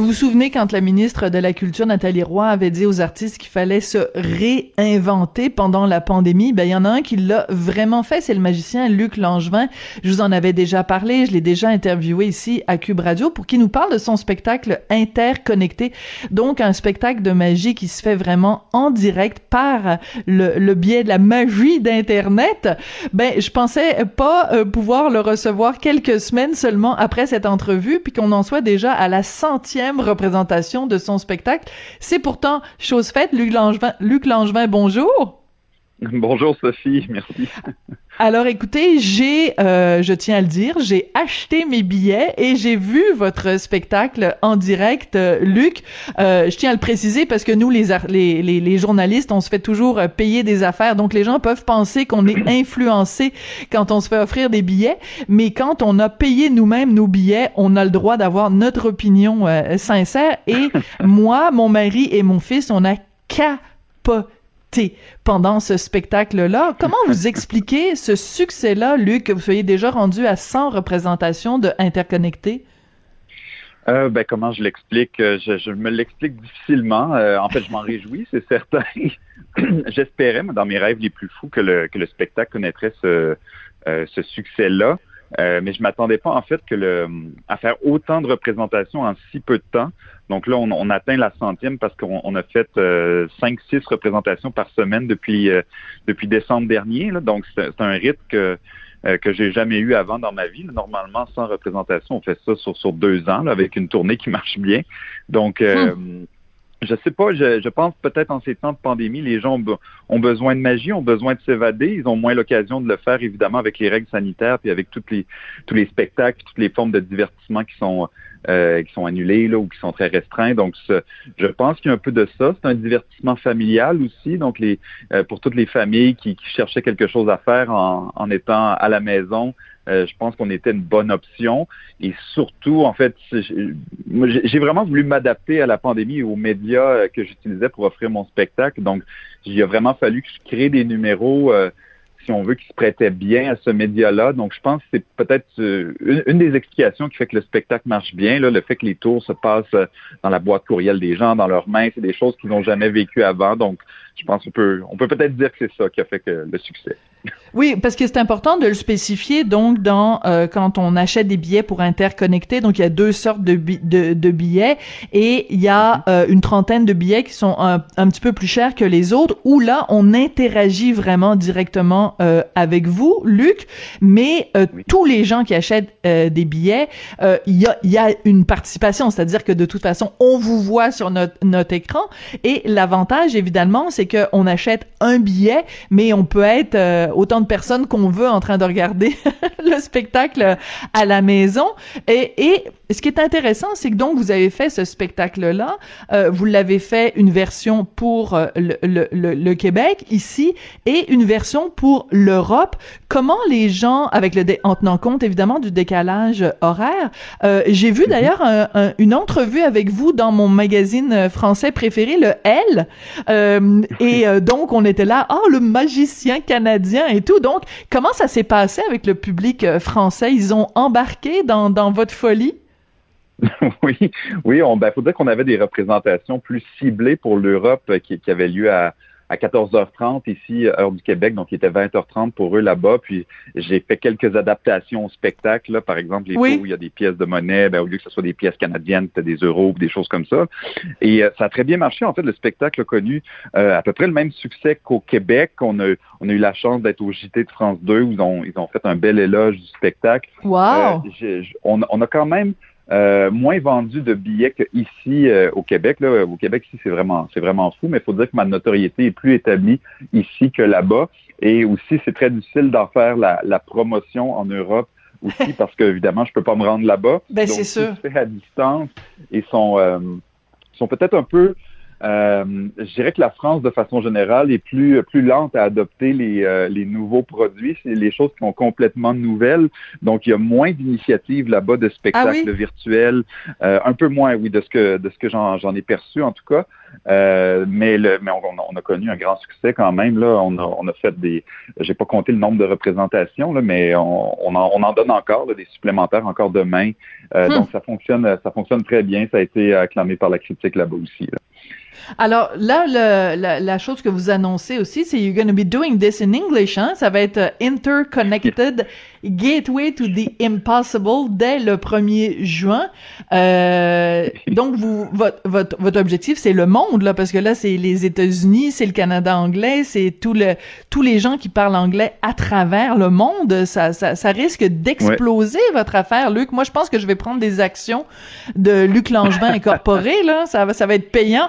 Vous vous souvenez quand la ministre de la Culture, Nathalie Roy, avait dit aux artistes qu'il fallait se réinventer pendant la pandémie? Ben, il y en a un qui l'a vraiment fait, c'est le magicien Luc Langevin. Je vous en avais déjà parlé, je l'ai déjà interviewé ici à Cube Radio pour qu'il nous parle de son spectacle interconnecté. Donc, un spectacle de magie qui se fait vraiment en direct par le, biais de la magie d'Internet. Ben, je pensais pas euh, pouvoir le recevoir quelques semaines seulement après cette entrevue, puis qu'on en soit déjà à la centième représentation de son spectacle. C'est pourtant chose faite. Luc Langevin, Luc Langevin bonjour. Bonjour Sophie, merci. Alors écoutez, j'ai, euh, je tiens à le dire, j'ai acheté mes billets et j'ai vu votre spectacle en direct, euh, Luc. Euh, je tiens à le préciser parce que nous, les, les, les, journalistes, on se fait toujours payer des affaires, donc les gens peuvent penser qu'on est influencé quand on se fait offrir des billets, mais quand on a payé nous-mêmes nos billets, on a le droit d'avoir notre opinion sincère. Et moi, mon mari et mon fils, on a capoté pendant ce spectacle-là. Comment vous expliquez ce succès-là, Luc, que vous soyez déjà rendu à 100 représentations de Interconnectés? Euh, ben, comment je l'explique? Euh, je, me l'explique difficilement. Euh, en fait, je m'en réjouis, c'est certain. J'espérais, dans mes rêves les plus fous, que le, que le spectacle connaîtrait ce, ce succès-là. Mais je m'attendais pas, en fait, que le, à faire autant de représentations en si peu de temps. Donc là, on, atteint la centième parce qu'on a fait euh, cinq, six représentations par semaine depuis euh, depuis décembre dernier. Donc c'est un rythme que euh, que j'ai jamais eu avant dans ma vie. Normalement, sans représentation, on fait ça sur sur deux ans avec une tournée qui marche bien. Donc hmm. Je sais pas, je, je pense peut-être en ces temps de pandémie, les gens ont, besoin de magie, ont besoin de s'évader, ils ont moins l'occasion de le faire évidemment avec les règles sanitaires puis avec toutes les tous les spectacles, toutes les formes de divertissement qui sont euh, qui sont annulés là, ou qui sont très restreints. Donc, je pense qu'il y a un peu de ça. C'est un divertissement familial aussi. Donc, les euh, pour toutes les familles qui, qui, cherchaient quelque chose à faire en, en étant à la maison, euh, je pense qu'on était une bonne option. Et surtout, en fait, j'ai vraiment voulu m'adapter à la pandémie et aux médias que j'utilisais pour offrir mon spectacle. Donc, il a vraiment fallu que je crée des numéros si on veut, qui se prêtait bien à ce média-là. Donc, je pense que c'est peut-être euh, une, des explications qui fait que le spectacle marche bien, là, le fait que les tours se passent euh, dans la boîte courriel des gens, dans leurs mains, c'est des choses qu'ils n'ont jamais vécues avant. Donc, je pense qu'on peut, on peut peut-être dire que c'est ça qui a fait que le succès. Oui, parce que c'est important de le spécifier. Donc, dans euh, quand on achète des billets pour interconnecter, donc il y a deux sortes de, de, de billets et il y a mhm. euh, une trentaine de billets qui sont un, un, petit peu plus chers que les autres. Où là, on interagit vraiment directement euh, avec vous, Luc. Mais tous les gens qui achètent des billets, il y a, y a une participation, c'est-à-dire que de toute façon, on vous voit sur notre notre écran. Et l'avantage, évidemment, c'est qu'on achète un billet, mais on peut être autant de personnes qu'on veut en train de regarder le spectacle à la maison. Et, et ce qui est intéressant, c'est que donc vous avez fait ce spectacle-là, euh, vous l'avez fait une version pour euh, le, le, le, Québec ici et une version pour l'Europe. Comment les gens, avec le en tenant compte évidemment du décalage horaire, euh, j'ai vu mhm. d'ailleurs une entrevue avec vous dans mon magazine français préféré, le L, euh, et donc on était là, oh le magicien canadien et tout. Donc comment ça s'est passé avec le public français? Ils ont embarqué dans dans votre folie? oui, oui, on ben, faut dire qu'on avait des représentations plus ciblées pour l'Europe euh, qui, qui avaient lieu à, à 14h30 ici, heure du Québec, donc il était 20h30 pour eux là-bas. Puis j'ai fait quelques adaptations au spectacle, là. par exemple, les oui. où il y a des pièces de monnaie, ben, au lieu que ce soit des pièces canadiennes, c'était des euros, des choses comme ça. Et euh, ça a très bien marché. En fait, le spectacle a connu euh, à peu près le même succès qu'au Québec. On a, on a eu la chance d'être au JT de France 2 où ils ont, ils ont fait un bel éloge du spectacle. Wow! Euh, on, on a quand même euh, moins vendu de billets qu'ici euh, au Québec. Là. Au Québec, ici, c'est vraiment, c'est vraiment fou, mais il faut dire que ma notoriété est plus établie ici que là-bas. Et aussi, c'est très difficile d'en faire la, la, promotion en Europe aussi parce que évidemment, je peux pas me rendre là-bas. Ben, c'est sûr. fait à distance et sont, euh, sont peut-être un peu Euh, je dirais que la France, de façon générale, est plus plus lente à adopter les, euh, les nouveaux produits, c'est les choses qui sont complètement nouvelles. Donc, il y a moins d'initiatives là-bas de spectacles ah virtuels, euh, un peu moins, oui, de ce que de ce que j'en ai perçu en tout cas. Euh, mais le, mais on, on, a connu un grand succès quand même. Là, on a, on a fait des, j'ai pas compté le nombre de représentations, là, mais on, on, en, on en donne encore des supplémentaires encore demain. Euh, hmm. Donc ça fonctionne, ça fonctionne très bien. Ça a été acclamé par la critique là-bas aussi. Là. Alors là, le, la, la, chose que vous annoncez aussi, c'est you're going to be doing this in English. Hein? Ça va être euh, Interconnected Gateway to the Impossible dès le 1er juin. Euh, donc, vous, votre, votre, votre objectif, c'est le monde, là, parce que là, c'est les États-Unis, c'est le Canada anglais, c'est tout le, tous les gens qui parlent anglais à travers le monde. Ça, ça, ça risque d'exploser votre affaire, Luc. Moi, je pense que je vais prendre des actions de Luc Langevin incorporé, là. Ça, ça va être payant.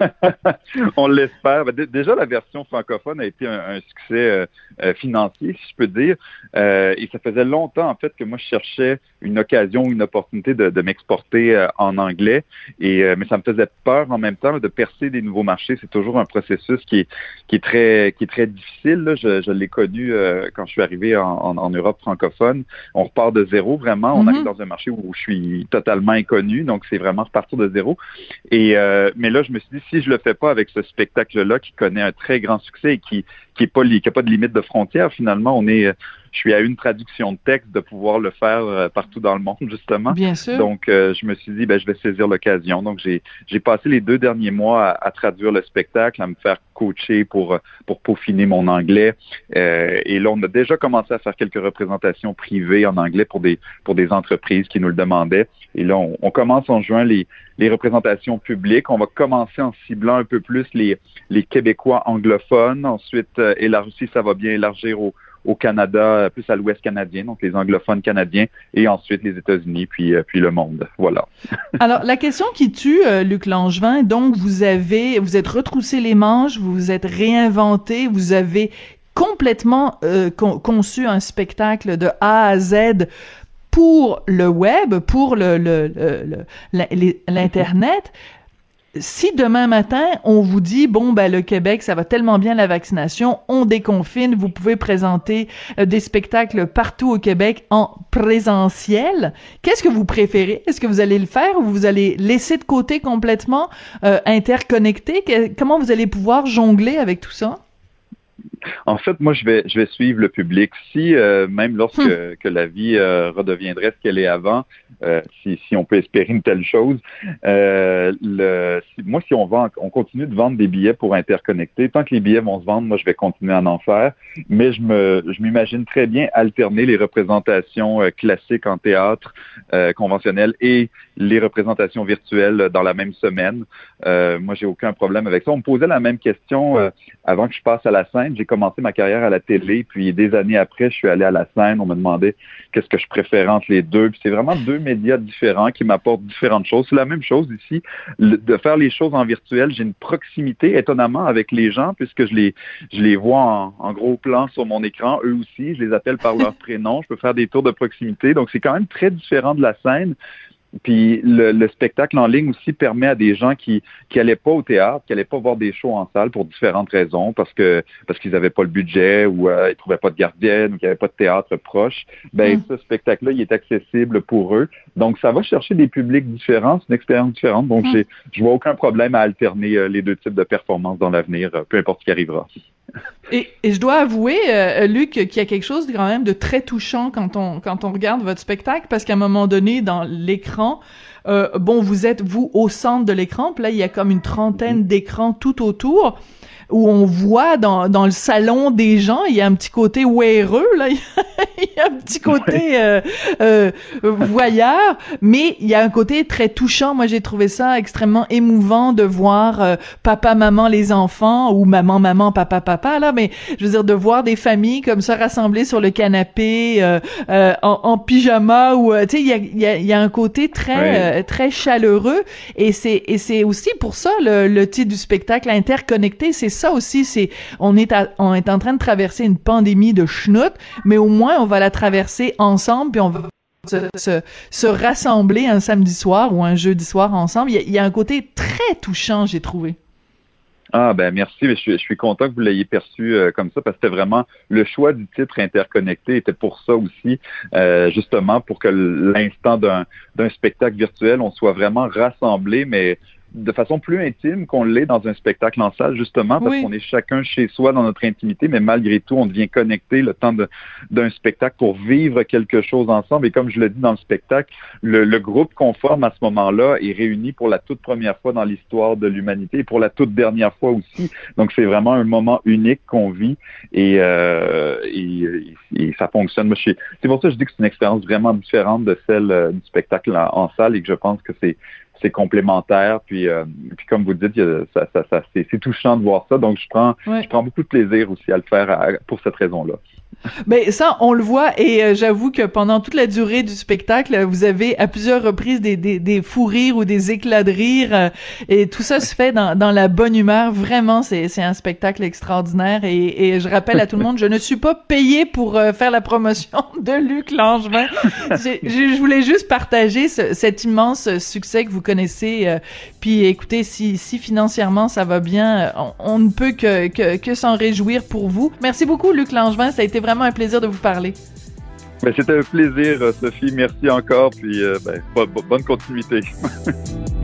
On l'espère. Ben, déjà, la version francophone a été un, succès euh, euh, financier, si je peux dire. Euh, et ça faisait longtemps, en fait, que moi, je cherchais une occasion, une opportunité de, m'exporter en anglais. Et mais ça me faisait peur en même temps de percer des nouveaux marchés. C'est toujours un processus qui est, qui est très qui est très difficile. Je, l'ai connu quand je suis arrivé en, Europe francophone. On repart de zéro, vraiment. On mm-hmm. arrive dans un marché où je suis totalement inconnu. Donc, c'est vraiment repartir de zéro. Et mais là, je me suis dit, si je le fais pas avec ce spectacle-là qui connaît un très grand succès et qui qui est pas qui a pas de limite de frontières, finalement, on est je suis à une traduction de texte de pouvoir le faire euh, partout dans le monde, justement. Bien sûr. Donc, euh, je me suis dit, ben, je vais saisir l'occasion. Donc, j'ai, j'ai passé les deux derniers mois à, traduire le spectacle, à me faire coacher pour, pour peaufiner mon anglais. Euh, et là, on a déjà commencé à faire quelques représentations privées en anglais pour des, pour des entreprises qui nous le demandaient. Et là, on, commence en juin les, les représentations publiques. On va commencer en ciblant un peu plus les, les Québécois anglophones. Ensuite, élargir, ça va bien élargir au Canada, plus à l'Ouest canadien, donc les anglophones canadiens, et ensuite les États-Unis, puis, euh, puis le monde. Voilà. Alors, la question qui tue, euh, Luc Langevin, donc vous avez, vous êtes retroussé les manches, vous vous êtes réinventé, vous avez complètement euh, conçu un spectacle de A à Z pour le web, pour le, l'internet si demain matin, on vous dit, bon, ben, le Québec, ça va tellement bien la vaccination, on déconfine, vous pouvez présenter euh, des spectacles partout au Québec en présentiel, qu'est-ce que vous préférez? Est-ce que vous allez le faire ou vous allez laisser de côté complètement, euh, interconnecté? comment vous allez pouvoir jongler avec tout ça? En fait, moi, je vais, je vais suivre le public. Si, euh, même lorsque hmm. que la vie euh, redeviendrait ce qu'elle est avant, euh, si, si on peut espérer une telle chose, le, moi, si on vend, on continue de vendre des billets pour interconnecter, tant que les billets vont se vendre, moi, je vais continuer à en faire. Mais je me, je m'imagine très bien alterner les représentations classiques en théâtre conventionnel et les représentations virtuelles dans la même semaine. moi, j'ai aucun problème avec ça. On me posait la même question avant que je passe à la scène. J'ai commencé ma carrière à la télé, puis des années après, je suis allé à la scène. On me demandait qu'est-ce que je préférais entre les deux. Puis c'est vraiment deux médias différents qui m'apportent différentes choses. C'est la même chose ici, de faire les choses en virtuel. J'ai une proximité étonnamment avec les gens puisque je les, je les vois en, gros plan sur mon écran. Eux aussi, je les appelle par leur prénom. Je peux faire des tours de proximité. Donc c'est quand même très différent de la scène. Puis le, spectacle en ligne aussi permet à des gens qui qui allaient pas au théâtre, qui allaient pas voir des shows en salle pour différentes raisons, parce que parce qu'ils avaient pas le budget ou euh, ils trouvaient pas de gardienne ou qu'il y avait pas de théâtre proche. Ben mm. ce spectacle-là, il est accessible pour eux. Donc ça va chercher des publics différents, c'est une expérience différente. Donc mm. je vois aucun problème à alterner euh, les deux types de performances dans l'avenir, euh, peu importe ce qui arrivera. Et, et, je dois avouer, euh, Luc, qu'il y a quelque chose quand même de très touchant quand on quand on regarde votre spectacle, parce qu'à un moment donné, dans l'écran, euh, bon, vous êtes vous au centre de l'écran, puis là il y a comme une trentaine d'écrans tout autour où on voit dans, dans le salon des gens, il y a un petit côté weareux, là, il y a un petit côté euh, euh, voyeur, mais il y a un côté très touchant. Moi, j'ai trouvé ça extrêmement émouvant de voir papa, maman, les enfants, ou maman, maman, papa, papa, là, mais je veux dire, de voir des familles comme ça rassemblées sur le canapé, euh, euh, en, en, pyjama, ou, tu sais, il y a, y, a, y a un côté très, très chaleureux, et c'est, et c'est aussi pour ça le, le titre du spectacle interconnecté, c'est ça aussi, c'est on est on est en train de traverser une pandémie de schnout, mais au moins on va la traverser ensemble, puis on va se, se, rassembler un samedi soir ou un jeudi soir ensemble. Il y a, un côté très touchant, j'ai trouvé. Ah ben merci, je suis, je suis content que vous l'ayez perçu euh, comme ça parce que c'était vraiment le choix du titre interconnecté était pour ça aussi, euh, justement pour que l'instant d'un spectacle virtuel, on soit vraiment rassemblés, mais de façon plus intime qu'on l'est dans un spectacle en salle, justement, parce qu'on est chacun chez soi dans notre intimité, mais malgré tout, on devient connecté le temps d'un spectacle pour vivre quelque chose ensemble. Et comme je le dis dans le spectacle, le, le groupe qu'on forme à ce moment-là est réuni pour la toute première fois dans l'histoire de l'humanité et pour la toute dernière fois aussi. Donc, c'est vraiment un moment unique qu'on vit et, euh, et, et, ça fonctionne. C'est pour ça que je dis que c'est une expérience vraiment différente de celle euh, du spectacle en salle et que je pense que c'est c'est complémentaire. Puis, euh, puis comme vous dites, ça, ça, ça c'est touchant de voir ça. Donc, je prends, je prends beaucoup de plaisir aussi à le faire pour cette raison-là. Mais ça, on le voit et euh, j'avoue que pendant toute la durée du spectacle, vous avez à plusieurs reprises des, des, des fous rires ou des éclats de rire euh, et tout ça se fait dans, dans la bonne humeur. Vraiment, c'est, c'est un spectacle extraordinaire et, et je rappelle à tout le monde, je ne suis pas payé pour euh, faire la promotion de Luc Langevin. je, je, voulais juste partager cet immense succès que vous connaissez. puis écoutez, si, si financièrement ça va bien, on, on ne peut que, que, que s'en réjouir pour vous. Merci beaucoup, Luc Langevin. Ça a été vraiment un plaisir de vous parler. Ben, c'était un plaisir, Sophie. Merci encore. Puis euh, ben, bonne continuité.